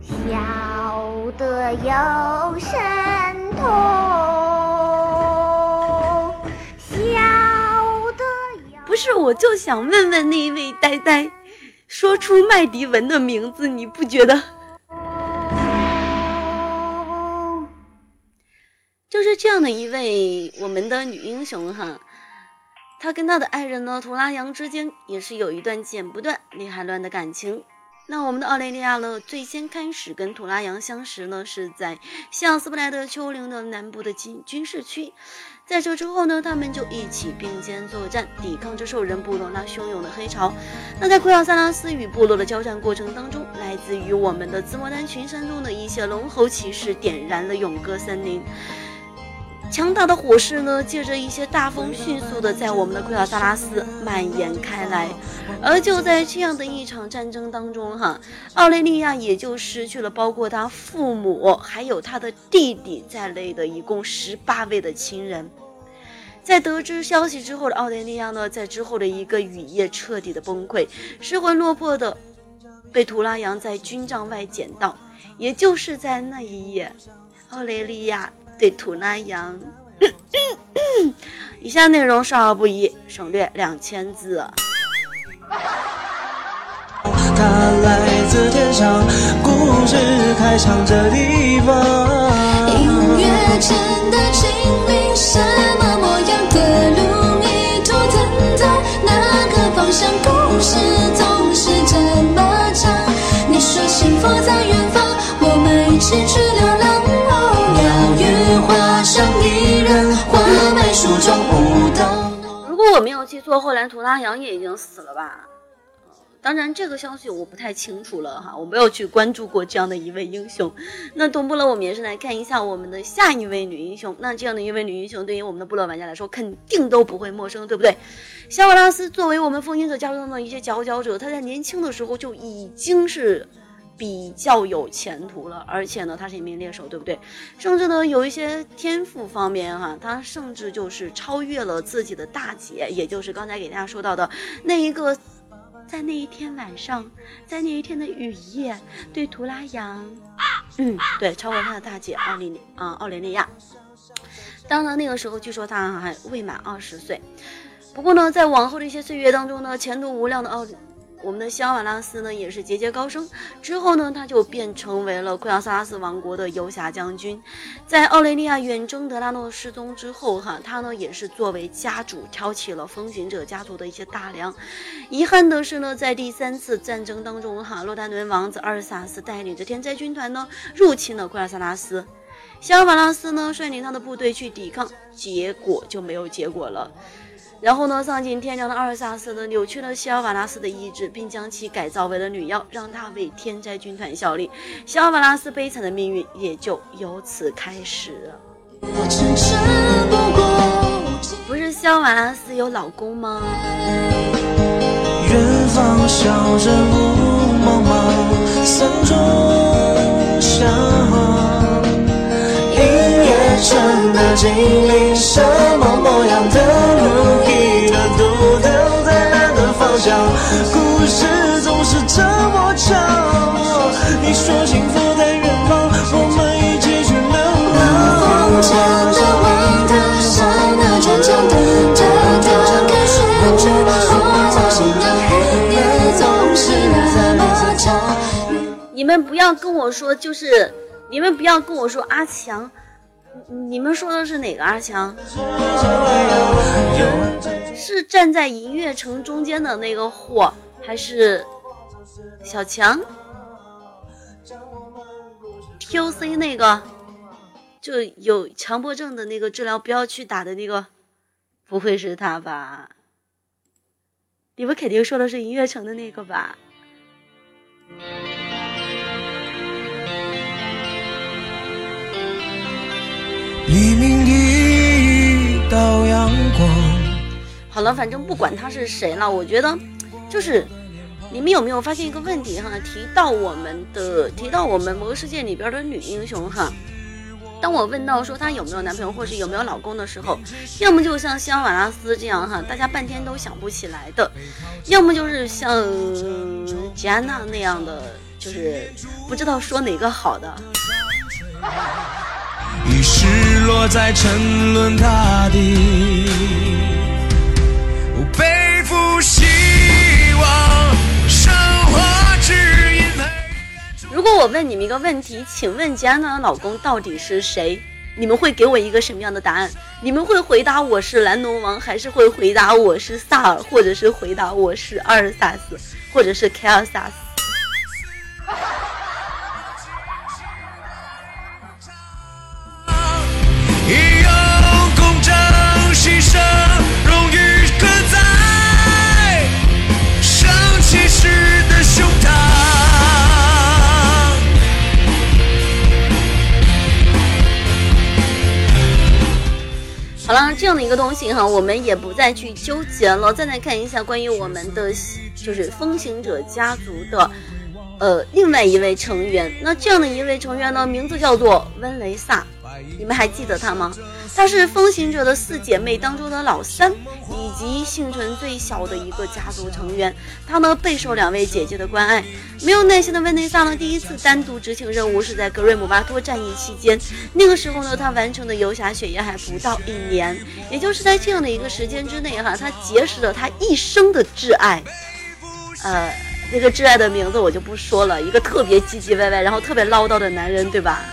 笑得有神通，笑得不是，我就想问问那一位呆呆，说出麦迪文的名字，你不觉得？就是这样的一位我们的女英雄哈，她跟她的爱人呢图拉扬之间也是有一段剪不断、理还乱的感情。那我们的奥雷利亚呢，最先开始跟图拉扬相识呢，是在西奥斯布莱德丘陵的南部的军军事区。在这之后呢，他们就一起并肩作战，抵抗着兽人部落那汹涌的黑潮。那在库奥萨拉斯与部落的交战过程当中，来自于我们的兹莫丹群山中的一些龙喉骑士点燃了永歌森林。强大的火势呢，借着一些大风，迅速的在我们的奎尔萨拉斯蔓延开来。而就在这样的一场战争当中，哈，奥雷利亚也就失去了包括他父母还有他的弟弟在内的一共十八位的亲人。在得知消息之后的奥雷利亚呢，在之后的一个雨夜彻底的崩溃，失魂落魄的被图拉扬在军帐外捡到。也就是在那一夜，奥雷利亚。对图拉扬，以下内容少儿不宜，省略两千字。他来自天上，故事开场这地方。音乐前的精灵，什么模样的路，迷途等在哪个方向？故事总是这么长。你说幸福在远如果我没有记错，后来图拉扬也已经死了吧？当然，这个消息我不太清楚了哈，我没有去关注过这样的一位英雄。那同步了，我们也是来看一下我们的下一位女英雄。那这样的一位女英雄，对于我们的部落玩家来说，肯定都不会陌生，对不对？夏瓦拉斯作为我们风行者家族中的一些佼佼者，他在年轻的时候就已经是。比较有前途了，而且呢，他是一名猎手，对不对？甚至呢，有一些天赋方面哈，他甚至就是超越了自己的大姐，也就是刚才给大家说到的那一个，在那一天晚上，在那一天的雨夜，对图拉扬，嗯，对，超过他的大姐奥利啊奥雷利亚。当然那个时候，据说他还未满二十岁。不过呢，在往后的一些岁月当中呢，前途无量的奥。我们的西奥瓦拉斯呢也是节节高升。之后呢，他就变成为了奎奥萨拉斯王国的游侠将军。在奥雷利亚远征德拉诺失踪之后，哈，他呢也是作为家主挑起了风行者家族的一些大梁。遗憾的是呢，在第三次战争当中，哈，洛丹伦王子阿尔萨斯带领着天灾军团呢入侵了奎尔萨拉斯。西奥瓦拉斯呢率领他的部队去抵抗，结果就没有结果了。然后呢，丧尽天良的阿尔萨斯呢，扭曲了西奥瓦拉斯的意志，并将其改造为了女妖，让她为天灾军团效力。西奥瓦拉斯悲惨的命运也就由此开始。不是西奥瓦拉斯有老公吗？远方小镇雾茫茫，山中响，音乐城的精灵，什么模样的路？说幸福在远方，我们一起去流浪。风筝的网塔上那坚强的的感觉，我的心的黑夜总是那么长。你们不要跟我说，就是你们不要跟我说阿强。你们说的是哪个阿强？是站在银月城中间的那个货，还是小强？T O C 那个就有强迫症的那个治疗不要去打的那个，不会是他吧？你们肯定说的是银月城的那个吧？黎明一道阳光。好了，反正不管他是谁了，我觉得就是你们有没有发现一个问题哈？提到我们的，提到我们魔世界里边的女英雄哈，当我问到说她有没有男朋友或是有没有老公的时候，要么就像西奥瓦拉斯这样哈，大家半天都想不起来的；要么就是像吉安娜那样的，就是不知道说哪个好的。已失落在沉沦大地，背负希望，如果我问你们一个问题，请问吉安娜的老公到底是谁？你们会给我一个什么样的答案？你们会回答我是蓝龙王，还是会回答我是萨尔，或者是回答我是阿尔萨斯，或者是凯尔萨斯？这样的一个东西哈，我们也不再去纠结了。再来看一下关于我们的就是风行者家族的，呃，另外一位成员。那这样的一位成员呢，名字叫做温雷萨，你们还记得他吗？她是风行者的四姐妹当中的老三，以及幸存最小的一个家族成员。她呢备受两位姐姐的关爱。没有耐心的温内萨呢，第一次单独执行任务是在格瑞姆巴托战役期间。那个时候呢，她完成的游侠血液还不到一年。也就是在这样的一个时间之内，哈，她结识了她一生的挚爱。呃，那个挚爱的名字我就不说了，一个特别唧唧歪歪，然后特别唠叨的男人，对吧？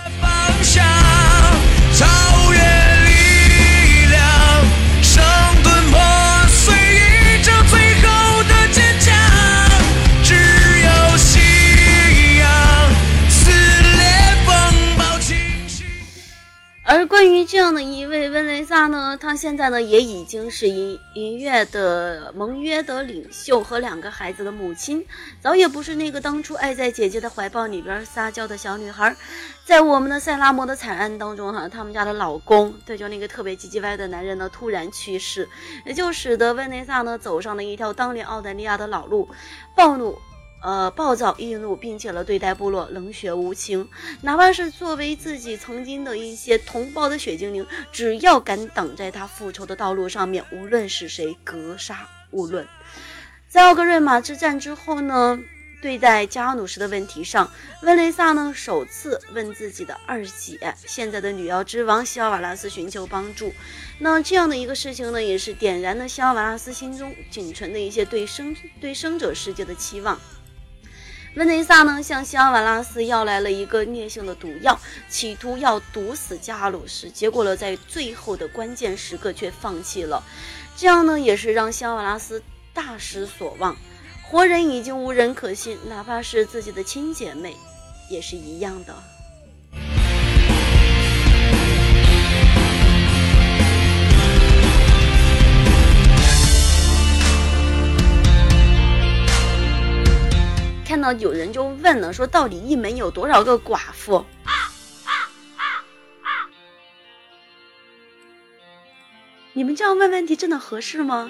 而关于这样的一位温雷萨呢，他现在呢也已经是银银月的盟约的领袖和两个孩子的母亲，早也不是那个当初爱在姐姐的怀抱里边撒娇的小女孩。在我们的塞拉摩的惨案当中，哈，他们家的老公，对，就那个特别唧唧歪的男人呢，突然去世，也就使得温雷萨呢走上了一条当年澳大利亚的老路，暴怒。呃，暴躁易怒，并且了对待部落冷血无情，哪怕是作为自己曾经的一些同胞的血精灵，只要敢挡在他复仇的道路上面，无论是谁，格杀勿论。在奥格瑞玛之战之后呢，对待加努什的问题上，温雷萨呢首次问自己的二姐，现在的女妖之王西奥瓦拉斯寻求帮助。那这样的一个事情呢，也是点燃了西奥瓦拉斯心中仅存的一些对生对生者世界的期望。温内萨呢向西奥瓦拉斯要来了一个烈性的毒药，企图要毒死加鲁什，结果呢在最后的关键时刻却放弃了。这样呢，也是让西奥瓦拉斯大失所望。活人已经无人可信，哪怕是自己的亲姐妹，也是一样的。有人就问了，说到底一门有多少个寡妇？你们这样问问题真的合适吗？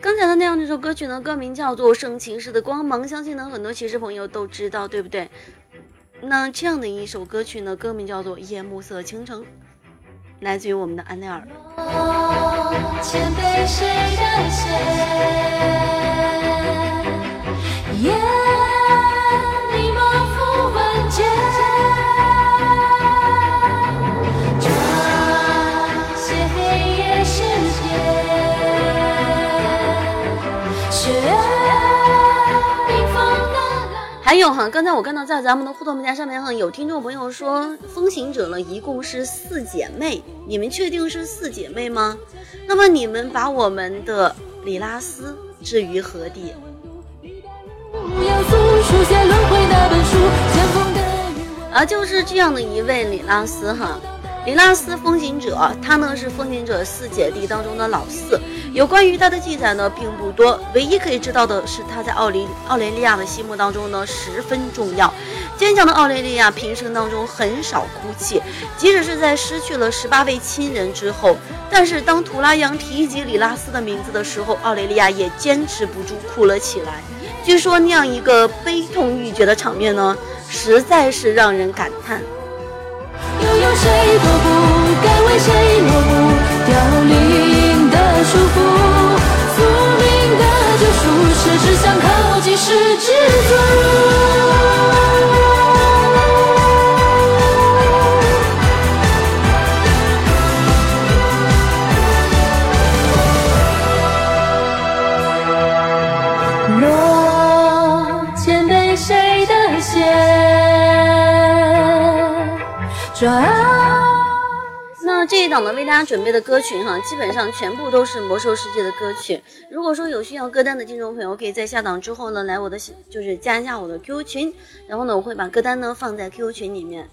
刚才的那样这首歌曲呢，歌名叫做《圣骑士的光芒》，相信呢很多骑士朋友都知道，对不对？那这样的一首歌曲呢，歌名叫做《夜幕色倾城》，来自于我们的安奈尔。还有哈，刚才我看到在咱们的互动平台上面哈，有听众朋友说风行者呢一共是四姐妹，你们确定是四姐妹吗？那么你们把我们的里拉斯置于何地？要诉书写轮回那本书，前锋的啊，就是这样的一位里拉斯哈，里拉斯风行者，他呢是风行者四姐弟当中的老四。有关于他的记载呢并不多，唯一可以知道的是他在奥雷奥雷利亚的心目当中呢十分重要。坚强的奥雷利亚平生当中很少哭泣，即使是在失去了十八位亲人之后，但是当图拉扬提及里拉斯的名字的时候，奥雷利亚也坚持不住哭了起来。据说那样一个悲痛欲绝的场面呢，实在是让人感叹。又有谁不谁落幕，凋零的束缚，宿命的救赎，是只想靠近，是知足。为大家准备的歌曲哈，基本上全部都是魔兽世界的歌曲。如果说有需要歌单的听众朋友，可以在下档之后呢，来我的就是加一下我的 QQ 群，然后呢，我会把歌单呢放在 QQ 群里面。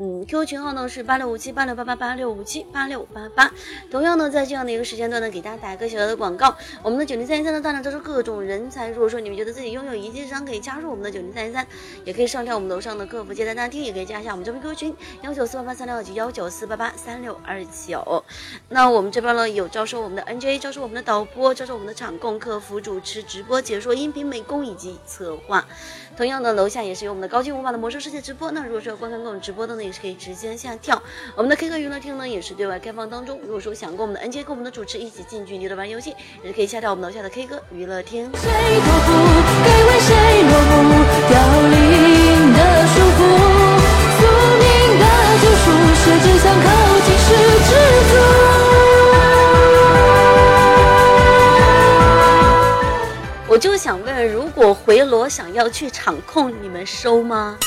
嗯，QQ 群号呢是八六五七八六八八八六五七八六八八。同样呢，在这样的一个时间段呢，给大家打一个小小的广告。我们的九零三一三呢，当然都是各种人才。如果说你们觉得自己拥有一技之长，可以加入我们的九零三一三，也可以上跳我们楼上的客服接待大厅，也可以加一下我们这边 QQ 群幺九四八八三六二九幺九四八八三六二九。那我们这边呢有招收我们的 NJ，招收我们的导播，招收我们的场控、客服、主持、直播、解说、音频美工以及策划。同样的，楼下也是有我们的高清无码的魔兽世界直播。那如果说要观看各种直播的呢，也是可以直接下跳。我们的 K 歌娱乐厅呢也是对外开放当中。如果说想跟我们的 NJ 跟我们的主持一起近距离的玩游戏，也是可以下跳我们楼下的 K 歌娱乐厅。谁托付，该为谁落幕？我就想问，如果回罗想要去场控，你们收吗？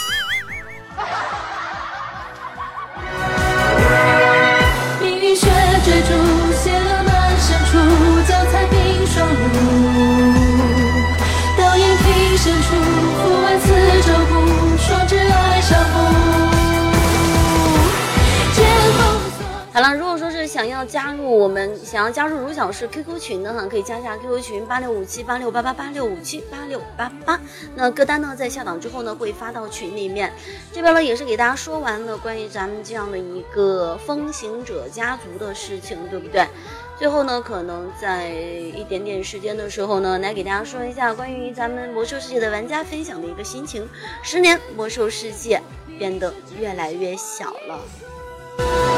命运却追逐，想要加入我们，想要加入如小氏 QQ 群的哈，可以加一下 QQ 群八六五七八六八八八六五七八六八八。那歌单呢，在下档之后呢，会发到群里面。这边呢，也是给大家说完了关于咱们这样的一个风行者家族的事情，对不对？最后呢，可能在一点点时间的时候呢，来给大家说一下关于咱们魔兽世界的玩家分享的一个心情。十年魔兽世界。变得越来越小了。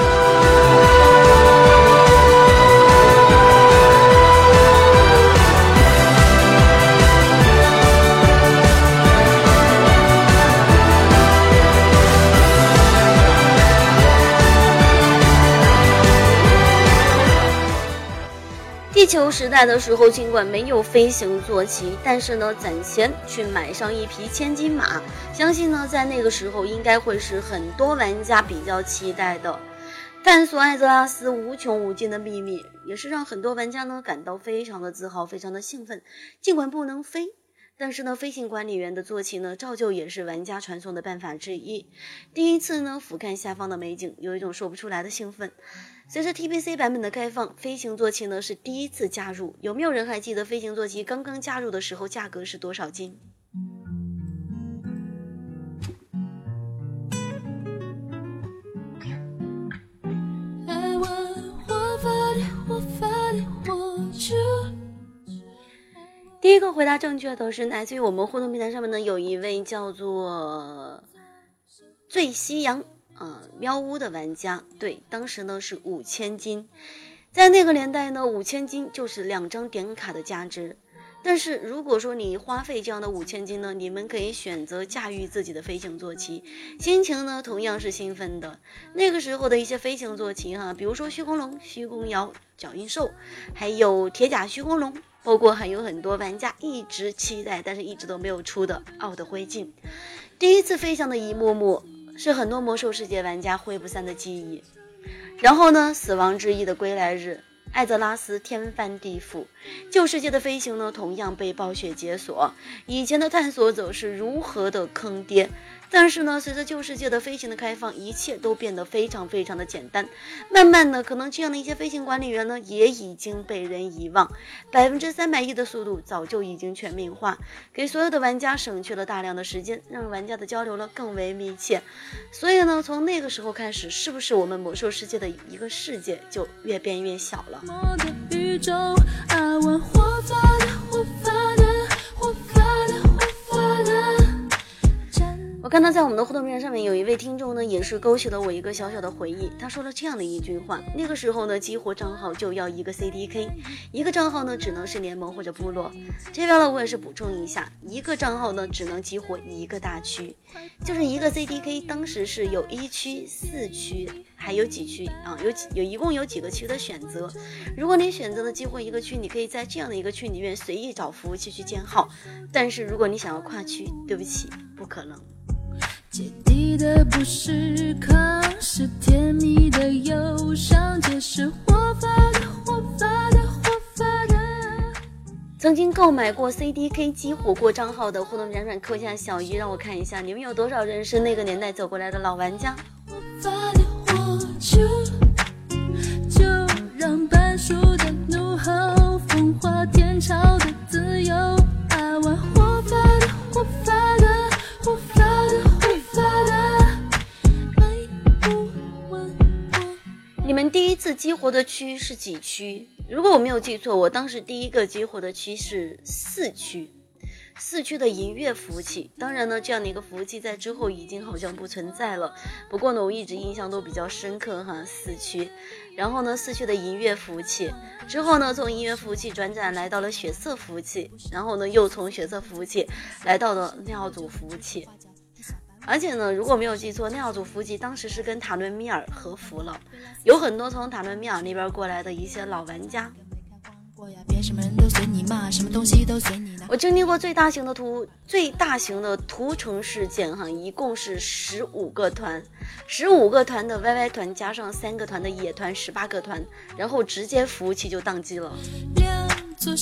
地球时代的时候，尽管没有飞行坐骑，但是呢，攒钱去买上一匹千金马，相信呢，在那个时候应该会是很多玩家比较期待的。探索艾泽拉斯无穷无尽的秘密，也是让很多玩家呢感到非常的自豪，非常的兴奋。尽管不能飞，但是呢，飞行管理员的坐骑呢，照旧也是玩家传送的办法之一。第一次呢，俯瞰下方的美景，有一种说不出来的兴奋。随着 TPC 版本的开放，飞行坐骑呢是第一次加入。有没有人还记得飞行坐骑刚刚加入的时候价格是多少金？第一个回答正确的是来自于我们互动平台上面呢，有一位叫做醉夕阳嗯喵屋的玩家，对，当时呢是五千金，在那个年代呢，五千金就是两张点卡的价值。但是如果说你花费这样的五千金呢，你们可以选择驾驭自己的飞行坐骑，心情呢同样是兴奋的。那个时候的一些飞行坐骑哈，比如说虚空龙、虚空瑶、脚印兽，还有铁甲虚空龙，包括还有很多玩家一直期待但是一直都没有出的奥的灰烬，第一次飞翔的一幕幕是很多魔兽世界玩家挥不散的记忆。然后呢，死亡之翼的归来日。艾泽拉斯天翻地覆，旧世界的飞行呢，同样被暴雪解锁。以前的探索者是如何的坑爹。但是呢，随着旧世界的飞行的开放，一切都变得非常非常的简单。慢慢的，可能这样的一些飞行管理员呢，也已经被人遗忘。百分之三百亿的速度早就已经全民化，给所有的玩家省去了大量的时间，让玩家的交流呢更为密切。所以呢，从那个时候开始，是不是我们魔兽世界的一个世界就越变越小了？我看到在我们的互动屏上面有一位听众呢，也是勾起了我一个小小的回忆。他说了这样的一句话：那个时候呢，激活账号就要一个 CDK，一个账号呢只能是联盟或者部落。这边呢，我也是补充一下，一个账号呢只能激活一个大区，就是一个 CDK。当时是有一区、四区，还有几区啊？有几有一共有几个区的选择。如果你选择了激活一个区，你可以在这样的一个区里面随意找服务器去建号。但是如果你想要跨区，对不起，不可能。芥蒂的不是康，是甜蜜的忧伤，这是活法的活法的活法的。曾经购买过 CDK 激活过账号的互动软软扣下小一，让我看一下你们有多少人是那个年代走过来的老玩家。活法的活出，就让半熟的怒吼风化天朝的自由。次激活的区是几区？如果我没有记错，我当时第一个激活的区是四区，四区的银月服务器。当然呢，这样的一个服务器在之后已经好像不存在了。不过呢，我一直印象都比较深刻哈，四区。然后呢，四区的银月服务器之后呢，从银月服务器转展来到了血色服务器，然后呢，又从血色服务器来到了尿组服务器。而且呢，如果没有记错，尿组伏击当时是跟塔伦米尔合服了，有很多从塔伦米尔那边过来的一些老玩家。我经历过最大型的图最大型的屠城事件哈，一共是十五个团，十五个团的 YY 团加上三个团的野团，十八个团，然后直接服务器就宕机了。两座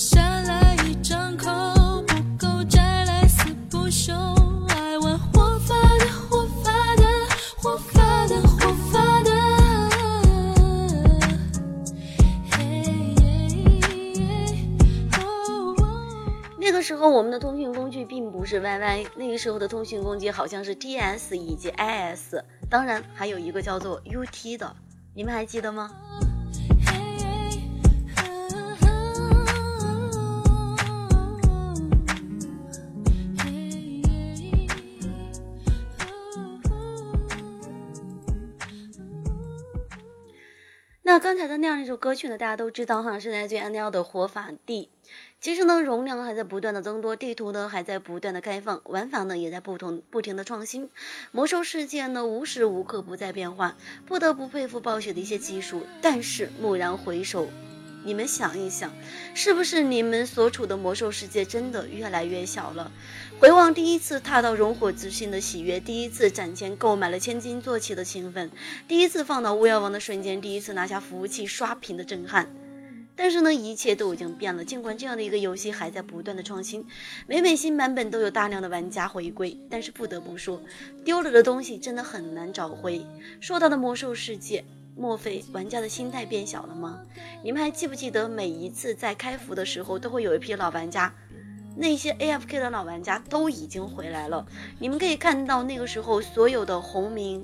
那个时候我们的通讯工具并不是 YY，那个时候的通讯工具好像是 TS 以及 IS，当然还有一个叫做 UT 的，你们还记得吗？那刚才的那样一首歌曲呢，大家都知道哈，是来自于 NL 的活法地。其实呢，容量还在不断的增多，地图呢还在不断的开放，玩法呢也在不同不停的创新。魔兽世界呢无时无刻不在变化，不得不佩服暴雪的一些技术。但是蓦然回首，你们想一想，是不是你们所处的魔兽世界真的越来越小了？回望第一次踏到熔火之心的喜悦，第一次攒钱购买了千金坐骑的兴奋，第一次放到巫妖王的瞬间，第一次拿下服务器刷屏的震撼。但是呢，一切都已经变了。尽管这样的一个游戏还在不断的创新，每每新版本都有大量的玩家回归，但是不得不说，丢了的东西真的很难找回。说到的魔兽世界，莫非玩家的心态变小了吗？你们还记不记得每一次在开服的时候，都会有一批老玩家，那些 AFK 的老玩家都已经回来了。你们可以看到那个时候所有的红名。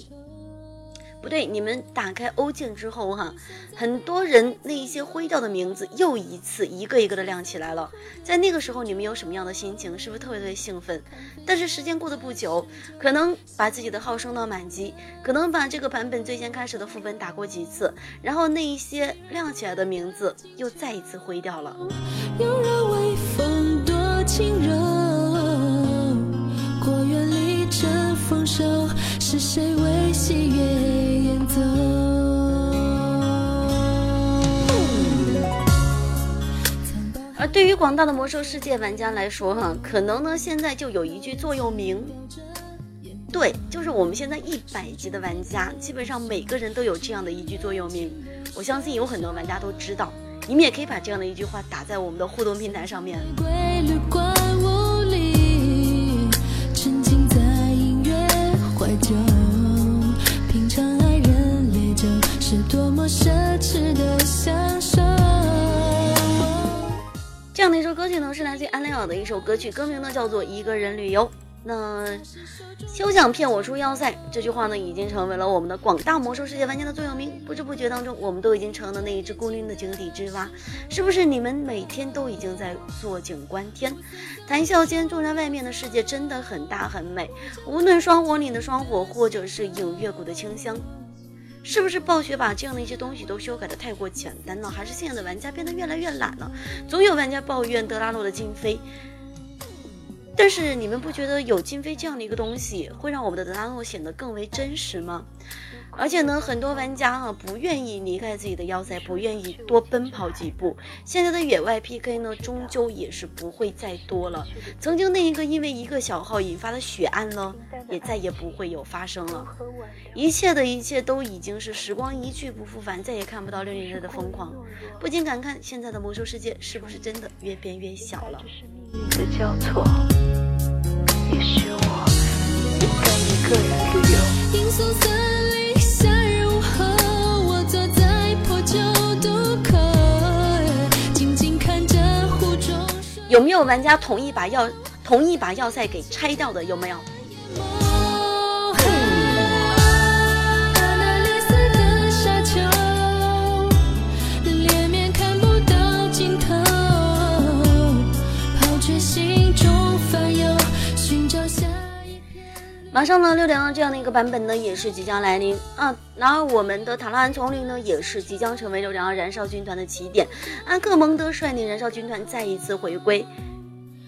不对，你们打开欧镜之后哈，很多人那一些灰掉的名字又一次一个一个的亮起来了。在那个时候，你们有什么样的心情？是不是特别特别兴奋？但是时间过得不久，可能把自己的号升到满级，可能把这个版本最先开始的副本打过几次，然后那一些亮起来的名字又再一次灰掉了。有人微风多轻柔，过园里乘风收，是谁为喜悦演奏？而对于广大的魔兽世界玩家来说，哈，可能呢现在就有一句座右铭，对，就是我们现在一百级的玩家，基本上每个人都有这样的一句座右铭。我相信有很多玩家都知道，你们也可以把这样的一句话打在我们的互动平台上面。奢侈的享受。这样的一首歌曲呢，是来自于安莱尔的一首歌曲，歌名呢叫做《一个人旅游》。那休想骗我出要塞这句话呢，已经成为了我们的广大魔兽世界玩家的座右铭。不知不觉当中，我们都已经成了那一只孤零的井底之蛙。是不是你们每天都已经在坐井观天？谈笑间，纵然外面的世界真的很大很美，无论双火里的双火，或者是影月谷的清香。是不是暴雪把这样的一些东西都修改的太过简单了？还是现在的玩家变得越来越懒了？总有玩家抱怨德拉诺的金飞，但是你们不觉得有金飞这样的一个东西，会让我们的德拉诺显得更为真实吗？而且呢，很多玩家啊不愿意离开自己的要塞，不愿意多奔跑几步。现在的野外 PK 呢，终究也是不会再多了。曾经那一个因为一个小号引发的血案呢，也再也不会有发生了。一切的一切都已经是时光一去不复返，再也看不到六零日的疯狂。不禁感叹，现在的魔兽世界是不是真的越变越小了？交错，也许我应该一个人旅游。有没有玩家同意把要同意把要塞给拆掉的？有没有？马上呢，六点二这样的一个版本呢，也是即将来临啊。然而，我们的塔拉安丛林呢，也是即将成为六点二燃烧军团的起点。阿克蒙德率领燃烧军团再一次回归，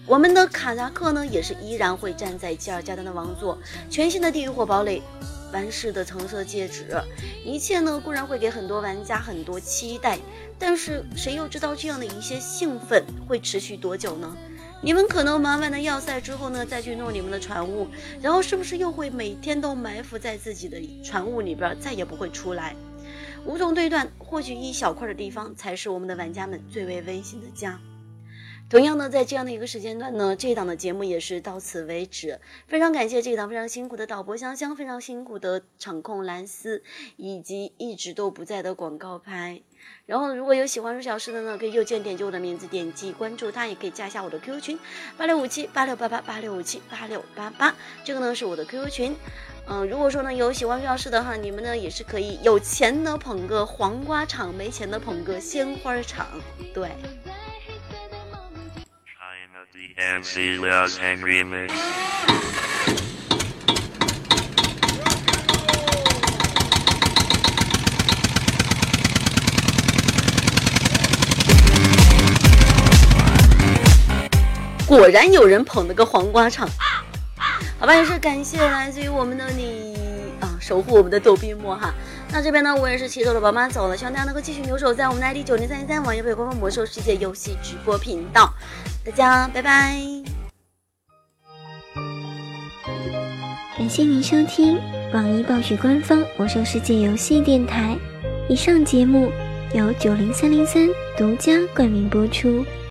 我们的卡扎克呢，也是依然会站在吉尔加丹的王座。全新的地狱火堡垒，完事的橙色戒指，一切呢固然会给很多玩家很多期待，但是谁又知道这样的一些兴奋会持续多久呢？你们可能忙完了要塞之后呢，再去弄你们的船坞，然后是不是又会每天都埋伏在自己的船坞里边，再也不会出来？无从推断，或许一小块的地方才是我们的玩家们最为温馨的家。同样呢，在这样的一个时间段呢，这一档的节目也是到此为止。非常感谢这一档非常辛苦的导播香香，非常辛苦的场控蓝丝，以及一直都不在的广告牌。然后如果有喜欢入小诗的呢，可以右键点击我的名字，点击关注他，也可以加一下我的 QQ 群八六五七八六八八八六五七八六八八，这个呢是我的 QQ 群。嗯，如果说呢有喜欢入小诗的哈，你们呢也是可以有钱的捧个黄瓜场，没钱的捧个鲜花场，对。MC Loves 果然有人捧了个黄瓜场。好吧，也是感谢来自于我们的你啊，守护我们的逗比莫哈。那这边呢，我也是骑着了宝马走了，希望大家能够继续留守在我们的 ID 九零三零三网页北官方魔兽世界游戏直播频道。大家拜拜。感谢您收听网易暴雪官方魔兽世界游戏电台。以上节目由九零三零三独家冠名播出。